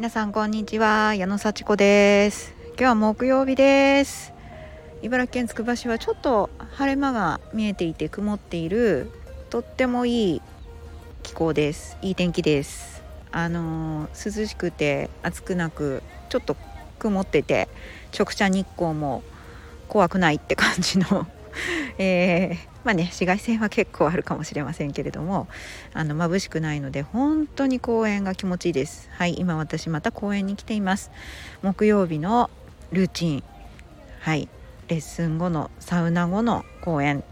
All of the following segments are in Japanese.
皆さんこんにちは。矢野幸子です。今日は木曜日です。茨城県つくば市はちょっと晴れ間が見えていて曇っている。とってもいい気候です。いい天気です。あのー、涼しくて暑くなくちょっと曇ってて直射日光も怖くないって感じの。えー、まあね紫外線は結構あるかもしれませんけれどもあの眩しくないので本当に公園が気持ちいいです。はい今私また公園に来ています。木曜日のルーチン。はいレッスン後のサウナ後の公演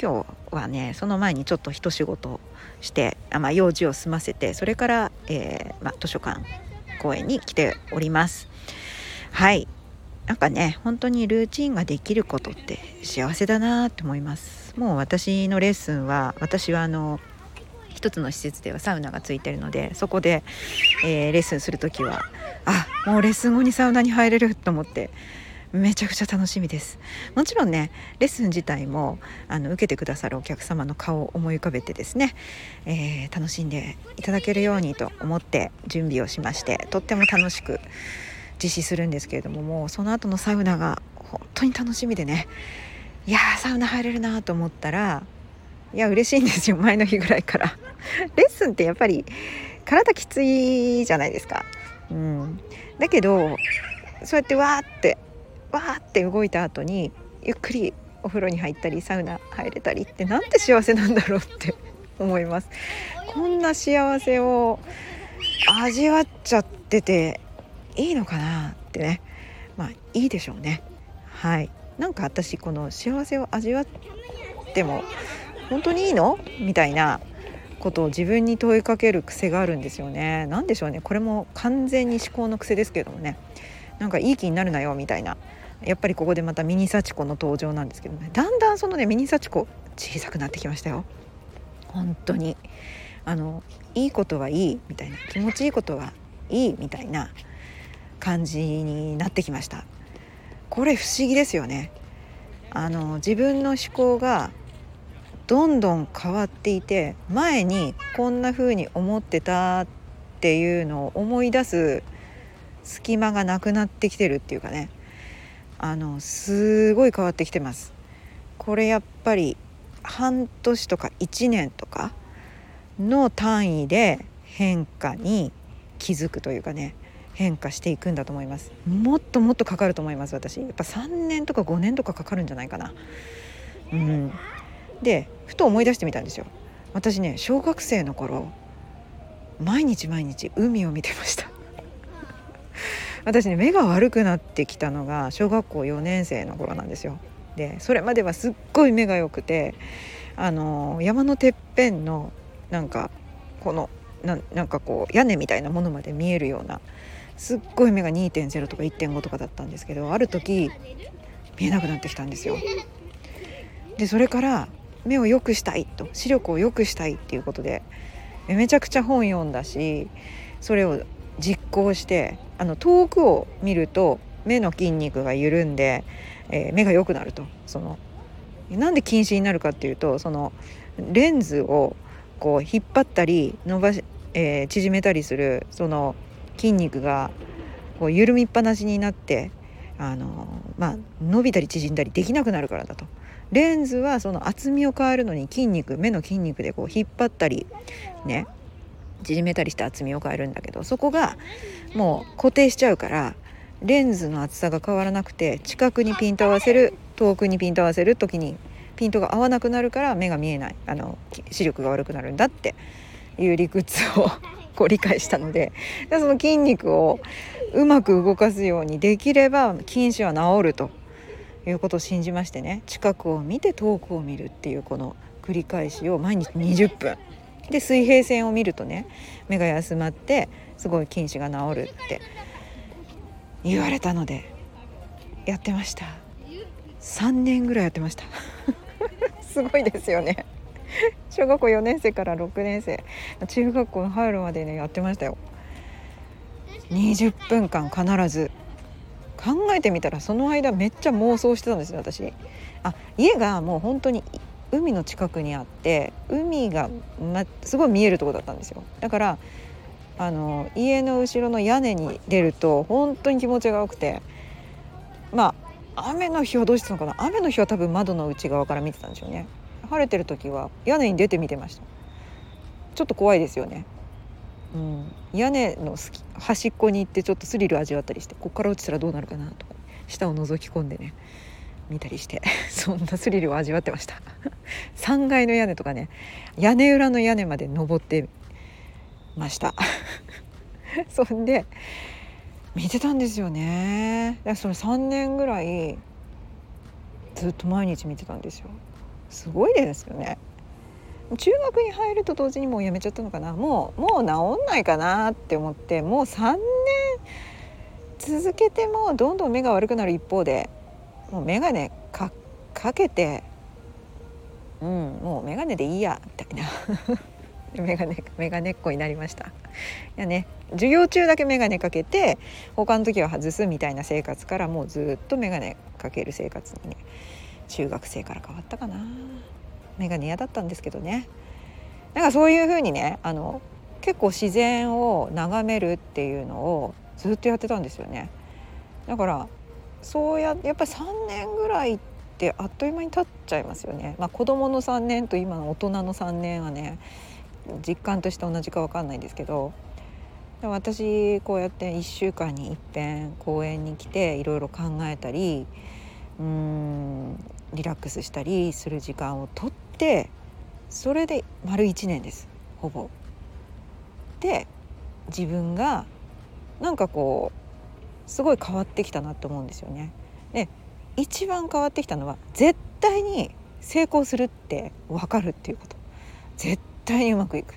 今日はねその前にちょっと一仕事してあ、まあ、用事を済ませてそれから、えー、まあ、図書館公園に来ております。はい。なんかね本当にルーチンができることって幸せだなって思います。もう私のレッスンは私はあの一つの施設ではサウナがついてるのでそこで、えー、レッスンする時はあもうレッスン後にサウナに入れると思ってめちゃくちゃ楽しみです。もちろんねレッスン自体もあの受けてくださるお客様の顔を思い浮かべてですね、えー、楽しんでいただけるようにと思って準備をしましてとっても楽しく実施するんですけれどももうその後のサウナが本当に楽しみでね。いやサウナ入れるなと思ったらいや嬉しいんですよ。前の日ぐらいから。レッスンってやっぱり体きついじゃないですか、うん、だけどそうやってわーってわーって動いた後にゆっくりお風呂に入ったりサウナ入れたりってなんて幸せなんだろうって 思います。こんな幸せを味わっちゃってていいのかなってね。まあいいでしょうね。はい。なんか私この幸せを味わっても本当にいいの？みたいなことを自分に問いかける癖があるんですよね。何でしょうね。これも完全に思考の癖ですけどもね。なんかいい気になるなよ。みたいな。やっぱりここでまたミニ幸子の登場なんですけどね。だんだんそのねミニ幸子小さくなってきましたよ。本当に。あのいいことはいい。みたいな。気持ちいいことはいい。みたいな。感じになってきました。これ不思議ですよね。あの自分の思考がどんどん変わっていて前にこんな風に思ってたっていうのを思い出す隙間がなくなってきてるっていうかね。あのすごい変わってきてます。これやっぱり半年とか1年とかの単位で変化に気づくというかね。変化していくんだと思います。もっともっとかかると思います私。やっぱ3年とか5年とかかかるんじゃないかな。うん。でふと思い出してみたんですよ。私ね小学生の頃毎日毎日海を見てました。私ね目が悪くなってきたのが小学校4年生の頃なんですよ。でそれまではすっごい目が良くてあの山のてっぺんのなんかこのななんかこう屋根みたいなものまで見えるようなすっごい目が2.0とか1.5とかだったんですけどある時見えなくなってきたんですよ。でそれから目を良くしたいと視力を良くしたいっていうことでめちゃくちゃ本読んだしそれを実行してあの遠くを見ると目の筋肉が緩んで、えー、目が良くなるとそのなんで近視になるかっていうとそのレンズをこう引っ張ったり伸ばし、えー、縮めたりするその筋肉がこう緩みっぱなしになってあの、まあ、伸びたり縮んだりできなくなるからだと。レンズはその厚みを変えるのに筋肉目の筋肉でこう引っ張ったりね縮めたりして厚みを変えるんだけどそこがもう固定しちゃうからレンズの厚さが変わらなくて近くにピント合わせる遠くにピント合わせる時にピントが合わなくなるから目が見えないあの視力が悪くなるんだっていう理屈をこう理解したのででその筋肉をうまく動かすようにできれば近視は治るということを信じましてね近くを見て遠くを見るっていうこの繰り返しを毎日20分。で水平線を見るとね目が休まってすごい近視が治るって言われたのでやってました。3年ぐらいやってました。すごいですよね。小学校4年生から6年生。中学校に入るまでねやってましたよ。20分間必ず。考えてみたらその間めっちゃ妄想してたんですよ私。あ家がもう本当に海の近くにあって海が、ま、すごい見えるとこだったんですよ。だからあの家の後ろの屋根に出ると本当に気持ちが良くて。まあ雨の日はどうしてたのかな。雨の日は多分窓の内側から見てたんでしょうね。晴れてる時は屋根に出て見てました。ちょっと怖いですよね。うん、屋根の端っこに行ってちょっとスリル味わったりしてここから落ちたらどうなるかなとか下を覗き込んでね見たりして そんなスリルを味わってました。3階の屋根とかね屋根裏の屋根まで登ってました。そんで見てたんですよね。それ3年ぐらいずっと毎日見てたんですよ。すごいですよね。中学に入ると同時にもうやめちゃったのかな。もうもう治んないかなって思ってもう3年続けてもどんどん目が悪くなる一方でもう眼鏡かかけてうんもう眼鏡でいいやみたいな。眼鏡眼鏡っ子になりました。いやね授業中だけ眼鏡かけて他の時は外すみたいな生活からもうずっと眼鏡かける生活にね中学生から変わったかな。眼鏡嫌だったんですけどね。なんかそういう風にねあの結構自然を眺めるっていうのをずっとやってたんですよね。だからそうややっぱり3年ぐらいってあっという間に経っちゃいますよね。まあ、子供の3年と今の大人の3年はね実感として同じか分かんないんですけど。私こうやって1週間にいっぺん公園に来ていろいろ考えたりうんリラックスしたりする時間をとってそれで丸1年ですほぼ。で自分がなんかこうすごい変わってきたなって思うんですよね。で一番変わってきたのは絶対に成功するって分かるっていうこと絶対にうまくいく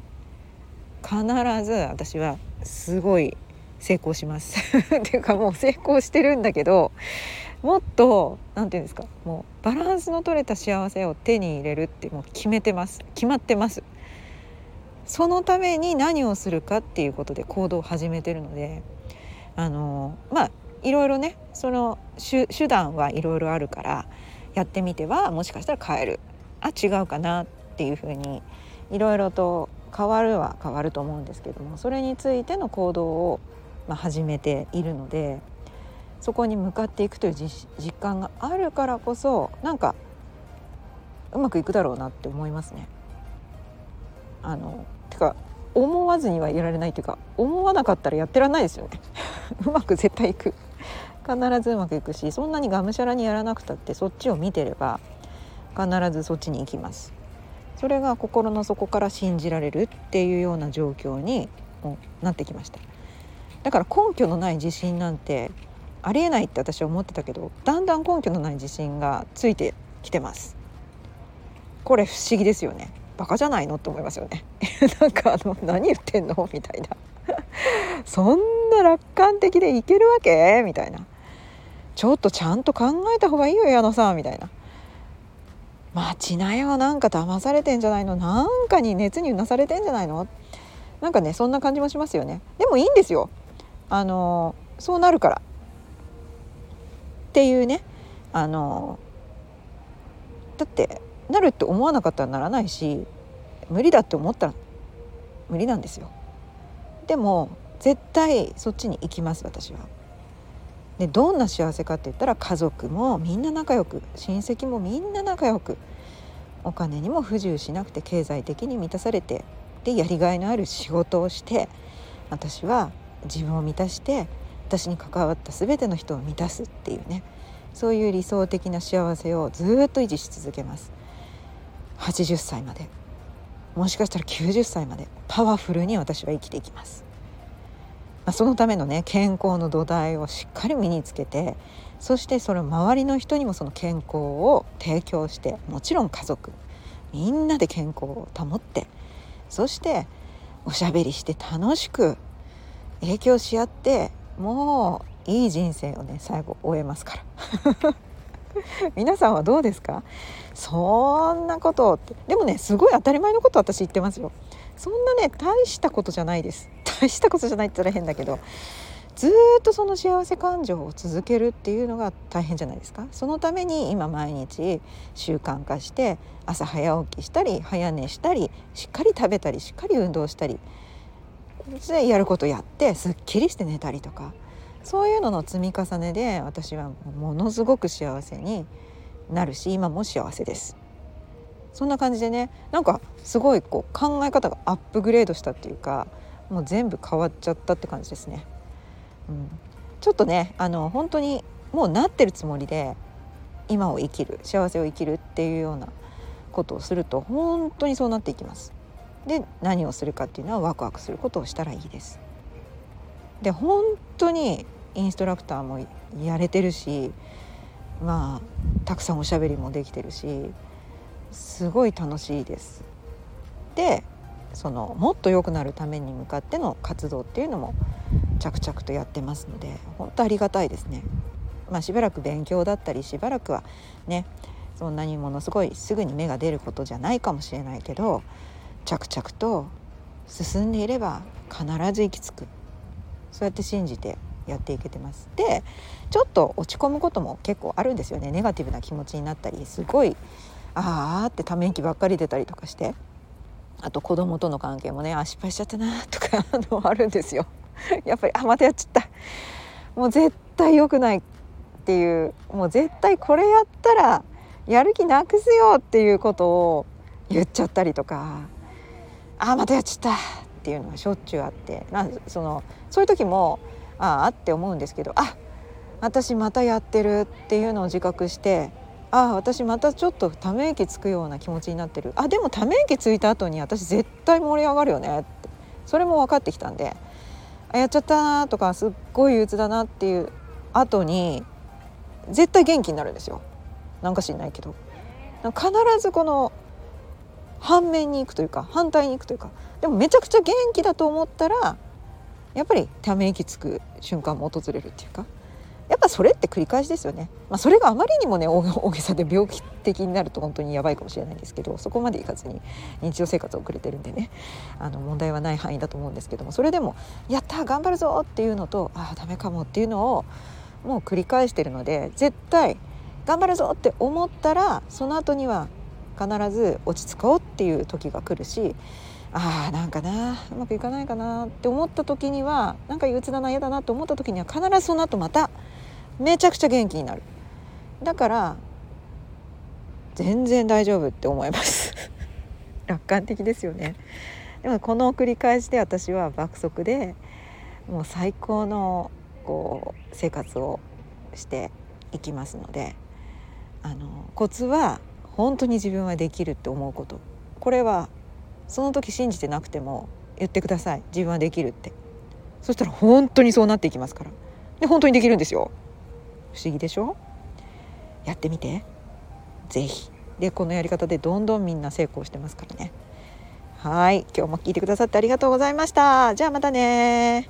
必ず私はすごい成功します っていうかもう成功してるんだけどもっと何て言うんですかもうバランスの取れた幸せを手に入れるってもう決めてます。決まってます。そのために何をするかっていうことで行動を始めてるのであのまあいろいろねその手段はいろいろあるからやってみてはもしかしたら変える。あ違うかなっていうふうにいろいろと変わるは変わると思うんですけどもそれについての行動を、まあ、始めているのでそこに向かっていくという実感があるからこそなんかうまくいくだろうなって思いますね。あのてか思わずにはいられないというか思わなかったらやってらんないですよね。うまく絶対いく。必ずうまくいくしそんなにがむしゃらにやらなくたってそっちを見てれば必ずそっちに行きます。それが心の底から信じられるっていうような状況にもなってきました。だから根拠のない自信なんてありえないって私は思ってたけどだんだん根拠のない自信がついてきてます。これ不思議ですよね。バカじゃないのって思いますよね。なんかあの何言ってんの？みたいな。そんな楽観的でいけるわけ？みたいな。ちょっとちゃんと考えた方がいいよ矢野さん。みたいな。待ちなよなんか騙されてんじゃないの？なんかに熱にうなされてんじゃないの？なんかねそんな感じもしますよね。でもいいんですよ。あのそうなるから。っていうねあのだってなるって思わなかったらならないし無理だって思ったら無理なんですよ。でも絶対そっちに行きます私は。でどんな幸せかって言ったら家族もみんな仲良く親戚もみんな仲良くお金にも不自由しなくて経済的に満たされてでやりがいのある仕事をして私は自分を満たして私に関わった全ての人を満たすっていうねそういう理想的な幸せをずっと維持し続けます。80歳までもしかしたら90歳までパワフルに私は生きていきます、まあ、そのためのね健康の土台をしっかり身につけてそしてそれを周りの人にもその健康を提供してもちろん家族みんなで健康を保ってそしておしゃべりして楽しく影響し合ってもういい人生をね最後終えますから。皆さんはどうですか？そんなことでもねすごい当たり前のこと私言ってますよ。そんなね大したことじゃないです。大したことじゃないって言ったら変だけどずっとその幸せ感情を続けるっていうのが大変じゃないですか？そのために今毎日習慣化して朝早起きしたり早寝したりしっかり食べたりしっかり運動したりでやることやってすっきりして寝たりとかそういうのの積み重ねで私はものすごく幸せになるし今も幸せですそんな感じでねなんかすごいこう考え方がアップグレードしたっていうかもう全部変わっちゃったって感じですね。うん、ちょっとねあの本当にもうなってるつもりで今を生きる幸せを生きるっていうようなことをすると本当にそうなっていきます。で何をするかっていうのはワクワクすることをしたらいいです。で本当にインストラクターもやれてるしまあたくさんおしゃべりもできてるしすごい楽しいです。でそのもっと良くなるために向かっての活動っていうのも着々とやってますので本当ありがたいですね。まあ、しばらく勉強だったりしばらくはねそんなにものすごいすぐに芽が出ることじゃないかもしれないけど着々と進んでいれば必ず行き着く。そうやって信じてやっていけてます。でちょっと落ち込むことも結構あるんですよね。ネガティブな気持ちになったりすごいああってため息ばっかり出たりとかして。あと子供との関係もねあ失敗しちゃったなとかあのあるんですよ。やっぱりあまたやっちゃった。もう絶対良くないっていうもう絶対これやったらやる気なくすよっていうことを言っちゃったりとか。あまたやっちゃったっていうのがしょっちゅうあってなそのそういう時もああって思うんですけどあ私またやってるっていうのを自覚してああ私またちょっとため息つくような気持ちになってるあでもため息ついた後に私絶対盛り上がるよねってそれも分かってきたんであやっちゃったなとかすっごい憂鬱だなっていう後に絶対元気になるんですよ。なんか知んないけど。必ずこの反面に行くというか反対に行くというかでもめちゃくちゃ元気だと思ったらやっぱりため息つく瞬間も訪れるっていうかやっぱそれって繰り返しですよね、まあ、それがあまりにもね大げさで病気的になると本当にやばいかもしれないんですけどそこまでいかずに日常生活を送れてるんでねあの問題はない範囲だと思うんですけどもそれでも「やった頑張るぞ!」っていうのと「ああダメかも」っていうのをもう繰り返してるので絶対頑張るぞって思ったらその後には必ず落ち着こうっていう時が来るしあーなんかなうまくいかないかなって思った時にはなんか憂鬱だな嫌だなと思った時には必ずその後まためちゃくちゃ元気になる。だから全然大丈夫って思います。楽観的ですよね。でもこの繰り返しで私は爆速でもう最高のこう生活をしていきますのであのコツは本当に自分はできるって思うこと。これはその時信じてなくても言ってください。自分はできるって。そしたら本当にそうなっていきますから。で本当にできるんですよ。不思議でしょ？やってみて。是非でこのやり方でどんどんみんな成功してますからね。はい。今日も聞いてくださってありがとうございました。じゃあまたね